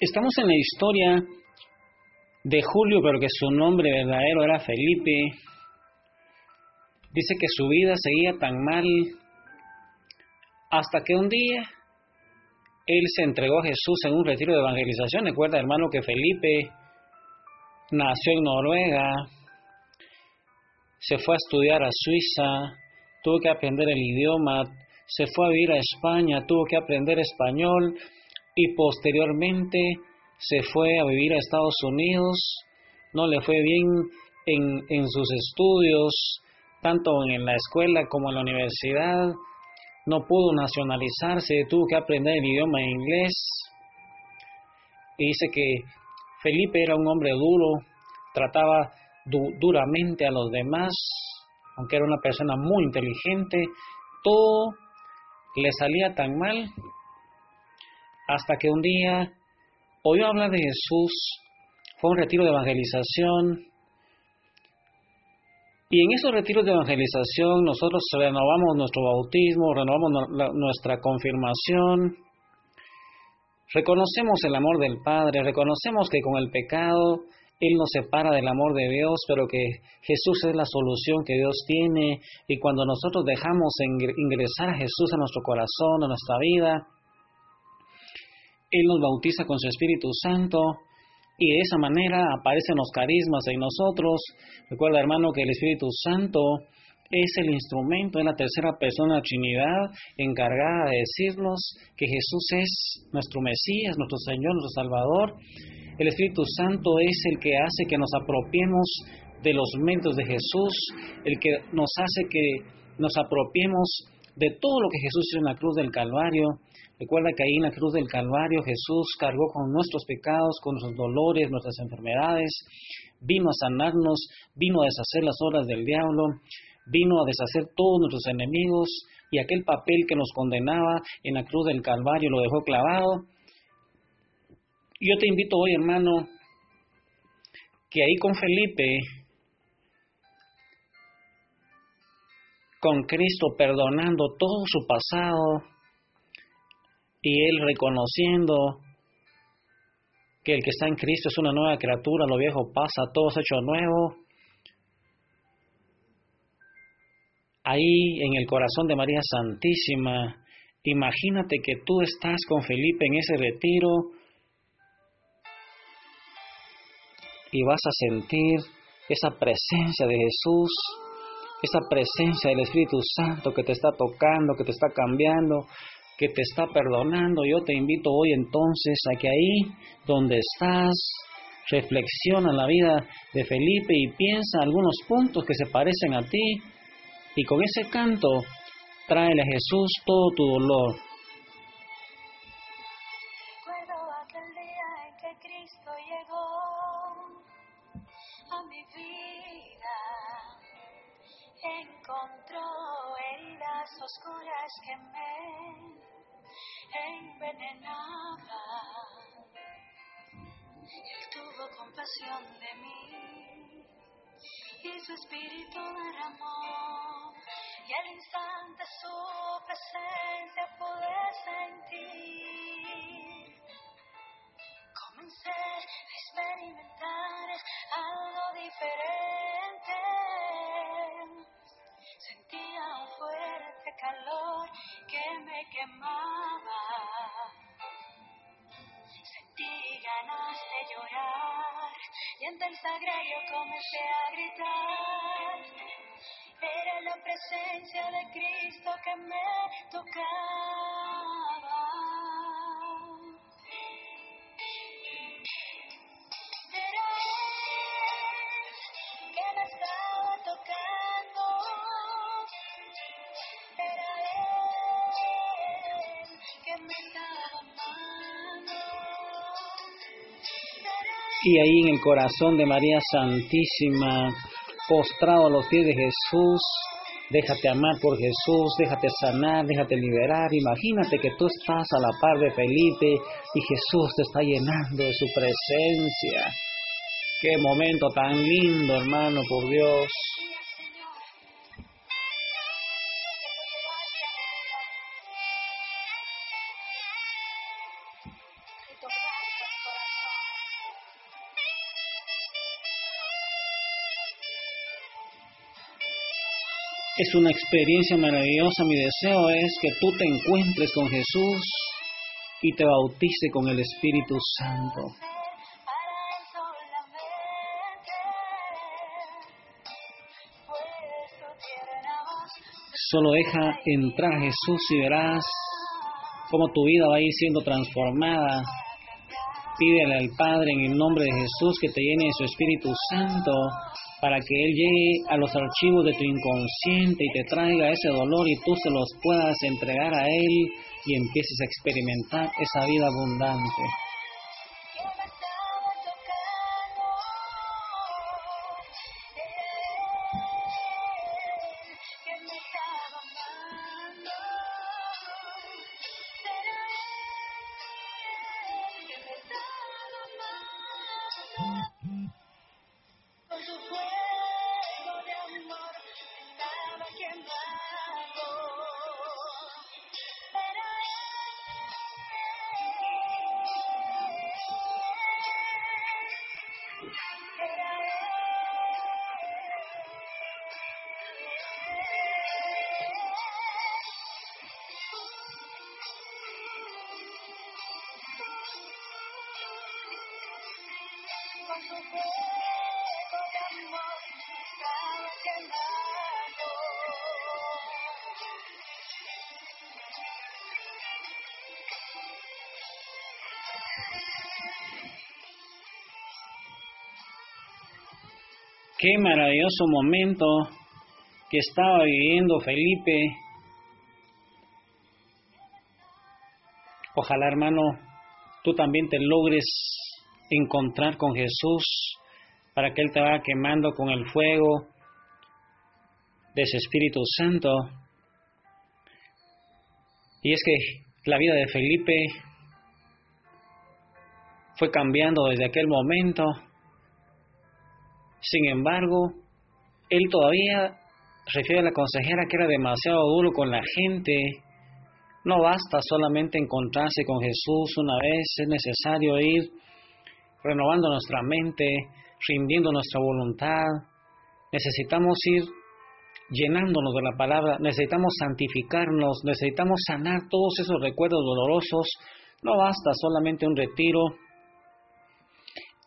Estamos en la historia de Julio, pero que su nombre verdadero era Felipe. Dice que su vida seguía tan mal hasta que un día él se entregó a Jesús en un retiro de evangelización. Recuerda, hermano, que Felipe nació en Noruega, se fue a estudiar a Suiza, tuvo que aprender el idioma, se fue a vivir a España, tuvo que aprender español y posteriormente se fue a vivir a Estados Unidos, no le fue bien en, en sus estudios, tanto en la escuela como en la universidad, no pudo nacionalizarse, tuvo que aprender el idioma inglés. Y dice que Felipe era un hombre duro, trataba duramente a los demás, aunque era una persona muy inteligente, todo le salía tan mal hasta que un día oyó hablar de Jesús, fue a un retiro de evangelización, y en esos retiros de evangelización nosotros renovamos nuestro bautismo, renovamos nuestra confirmación, reconocemos el amor del Padre, reconocemos que con el pecado Él nos separa del amor de Dios, pero que Jesús es la solución que Dios tiene. Y cuando nosotros dejamos ingresar a Jesús a nuestro corazón, a nuestra vida, Él nos bautiza con su Espíritu Santo y de esa manera aparecen los carismas en nosotros. Recuerda, hermano, que el Espíritu Santo es el instrumento, es la tercera persona de la Trinidad encargada de decirnos que Jesús es nuestro Mesías, nuestro Señor, nuestro Salvador. El Espíritu Santo es el que hace que nos apropiemos de los méritos de Jesús, el que nos hace que nos apropiemos de todo lo que Jesús hizo en la cruz del Calvario, Recuerda que ahí en la cruz del Calvario Jesús cargó con nuestros pecados, con nuestros dolores, nuestras enfermedades, vino a sanarnos, vino a deshacer las obras del diablo, vino a deshacer todos nuestros enemigos y aquel papel que nos condenaba en la cruz del Calvario lo dejó clavado. Yo te invito hoy, hermano, que ahí con Felipe, con Cristo perdonando todo su pasado, y él reconociendo que el que está en Cristo es una nueva criatura, lo viejo pasa, todo es hecho nuevo. Ahí en el corazón de María Santísima, imagínate que tú estás con Felipe en ese retiro y vas a sentir esa presencia de Jesús, esa presencia del Espíritu Santo que te está tocando, que te está cambiando, que te está perdonando. Yo te invito hoy entonces a que ahí donde estás, reflexiona la vida de Felipe y piensa algunos puntos que se parecen a ti y con ese canto tráele a Jesús todo tu dolor. De mí y su espíritu derramó. Y al instante su presencia pude sentir. Comencé a experimentar algo diferente. Sentía un fuerte calor que me quemaba. ganas de llorar y ante el sagrario comencé a gritar. Era la presencia de Cristo que me tocaba. Y ahí en el corazón de María Santísima, postrado a los pies de Jesús, déjate amar por Jesús, déjate sanar, déjate liberar. Imagínate que tú estás a la par de Felipe y Jesús te está llenando de su presencia. Qué momento tan lindo, hermano, por Dios. Es una experiencia maravillosa. Mi deseo es que tú te encuentres con Jesús y te bautice con el Espíritu Santo. Solo deja entrar a Jesús y verás cómo tu vida va a ir siendo transformada. Pídele al Padre en el nombre de Jesús que te llene de su Espíritu Santo para que Él llegue a los archivos de tu inconsciente y te traiga ese dolor y tú se los puedas entregar a Él y empieces a experimentar esa vida abundante. Qué maravilloso momento que estaba viviendo Felipe. Ojalá, hermano, tú también te logres encontrar con Jesús para que Él te vaya quemando con el fuego de ese Espíritu Santo. Y es que la vida de Felipe fue cambiando desde aquel momento sin embargo, él todavía refiere a la consejera que era demasiado duro con la gente. No basta solamente encontrarse con Jesús una vez, es necesario ir renovando nuestra mente, rindiendo nuestra voluntad. Necesitamos ir llenándonos de la palabra, necesitamos santificarnos, necesitamos sanar todos esos recuerdos dolorosos. No basta solamente un retiro,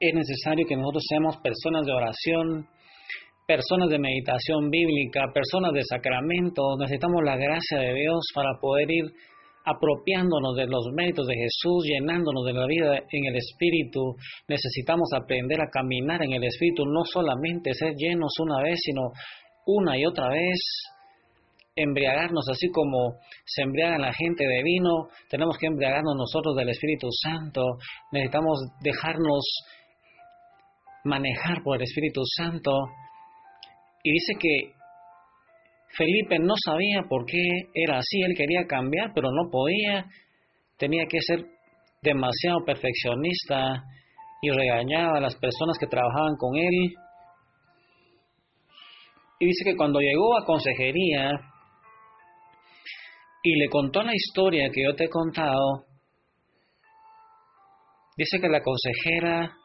es necesario que nosotros seamos personas de oración, personas de meditación bíblica, personas de sacramento. Necesitamos la gracia de Dios para poder ir apropiándonos de los méritos de Jesús, llenándonos de la vida en el Espíritu. Necesitamos aprender a caminar en el Espíritu, no solamente ser llenos una vez, sino una y otra vez embriagarnos así como se embriaga la gente de vino, tenemos que embriagarnos nosotros del Espíritu Santo, necesitamos dejarnos manejar por el Espíritu Santo. Y dice que Felipe no sabía por qué era así, él quería cambiar, pero no podía, tenía que ser demasiado perfeccionista y regañaba a las personas que trabajaban con él. Y dice que cuando llegó a consejería y le contó la historia que yo te he contado, dice que la consejera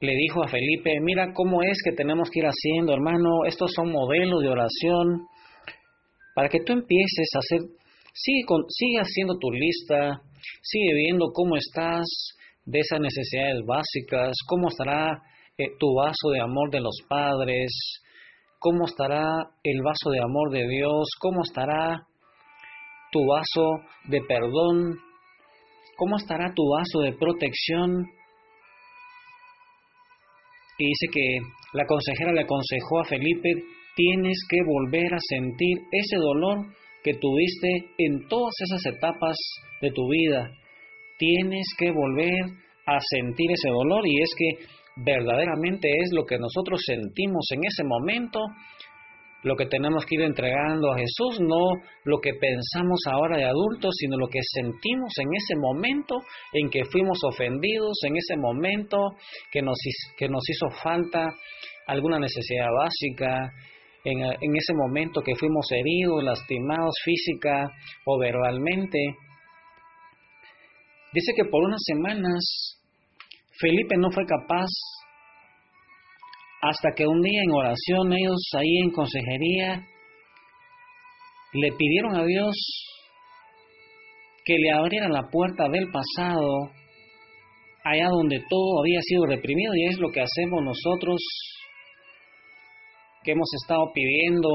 le dijo a Felipe, mira cómo es que tenemos que ir haciendo, hermano, estos son modelos de oración, para que tú empieces a hacer, sigue, con, sigue haciendo tu lista, sigue viendo cómo estás de esas necesidades básicas, cómo estará eh, tu vaso de amor de los padres, cómo estará el vaso de amor de Dios, cómo estará tu vaso de perdón, cómo estará tu vaso de protección, y dice que la consejera le aconsejó a Felipe, tienes que volver a sentir ese dolor que tuviste en todas esas etapas de tu vida. Tienes que volver a sentir ese dolor y es que verdaderamente es lo que nosotros sentimos en ese momento lo que tenemos que ir entregando a Jesús, no lo que pensamos ahora de adultos, sino lo que sentimos en ese momento en que fuimos ofendidos, en ese momento que nos, que nos hizo falta alguna necesidad básica, en, en ese momento que fuimos heridos, lastimados física o verbalmente. Dice que por unas semanas Felipe no fue capaz Hasta que un día en oración ellos ahí en consejería le pidieron a Dios que le abriera la puerta del pasado allá donde todo había sido reprimido y es lo que hacemos nosotros que hemos estado pidiendo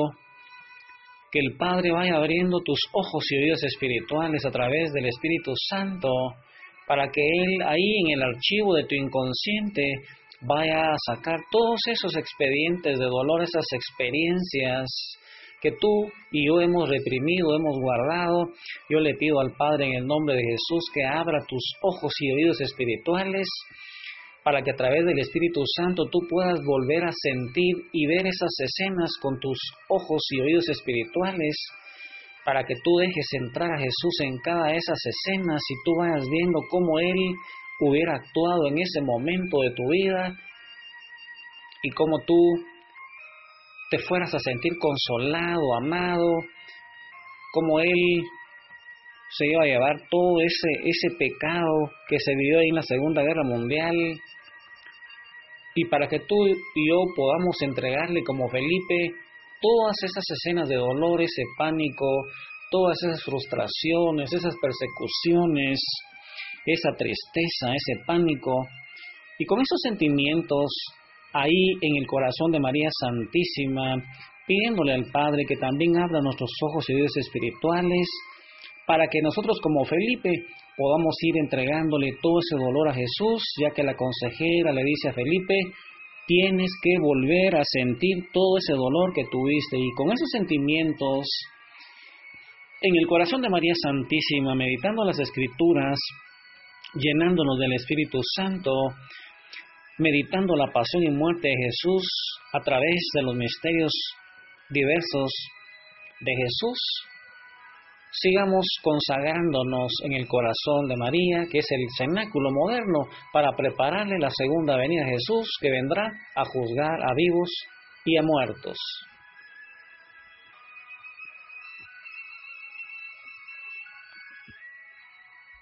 que el Padre vaya abriendo tus ojos y oídos espirituales a través del Espíritu Santo para que Él ahí en el archivo de tu inconsciente vaya a sacar todos esos expedientes de dolor, esas experiencias que tú y yo hemos reprimido, hemos guardado. Yo le pido al Padre en el nombre de Jesús que abra tus ojos y oídos espirituales para que a través del Espíritu Santo tú puedas volver a sentir y ver esas escenas con tus ojos y oídos espirituales, para que tú dejes entrar a Jesús en cada de esas escenas y tú vayas viendo cómo Él hubiera actuado en ese momento de tu vida y cómo tú te fueras a sentir consolado, amado, como Él se iba a llevar todo ese, ese pecado que se vivió ahí en la Segunda Guerra Mundial, y para que tú y yo podamos entregarle como Felipe todas esas escenas de dolor, ese pánico, todas esas frustraciones, esas persecuciones, esa tristeza, ese pánico, y con esos sentimientos ahí en el corazón de María Santísima, pidiéndole al Padre que también abra nuestros ojos y oídos espirituales, para que nosotros como Felipe podamos ir entregándole todo ese dolor a Jesús, ya que la consejera le dice a Felipe, tienes que volver a sentir todo ese dolor que tuviste y con esos sentimientos en el corazón de María Santísima, meditando las escrituras, llenándonos del Espíritu Santo, meditando la pasión y muerte de Jesús a través de los misterios diversos de Jesús, sigamos consagrándonos en el corazón de María, que es el cenáculo moderno, para prepararle la segunda venida de Jesús, que vendrá a juzgar a vivos y a muertos.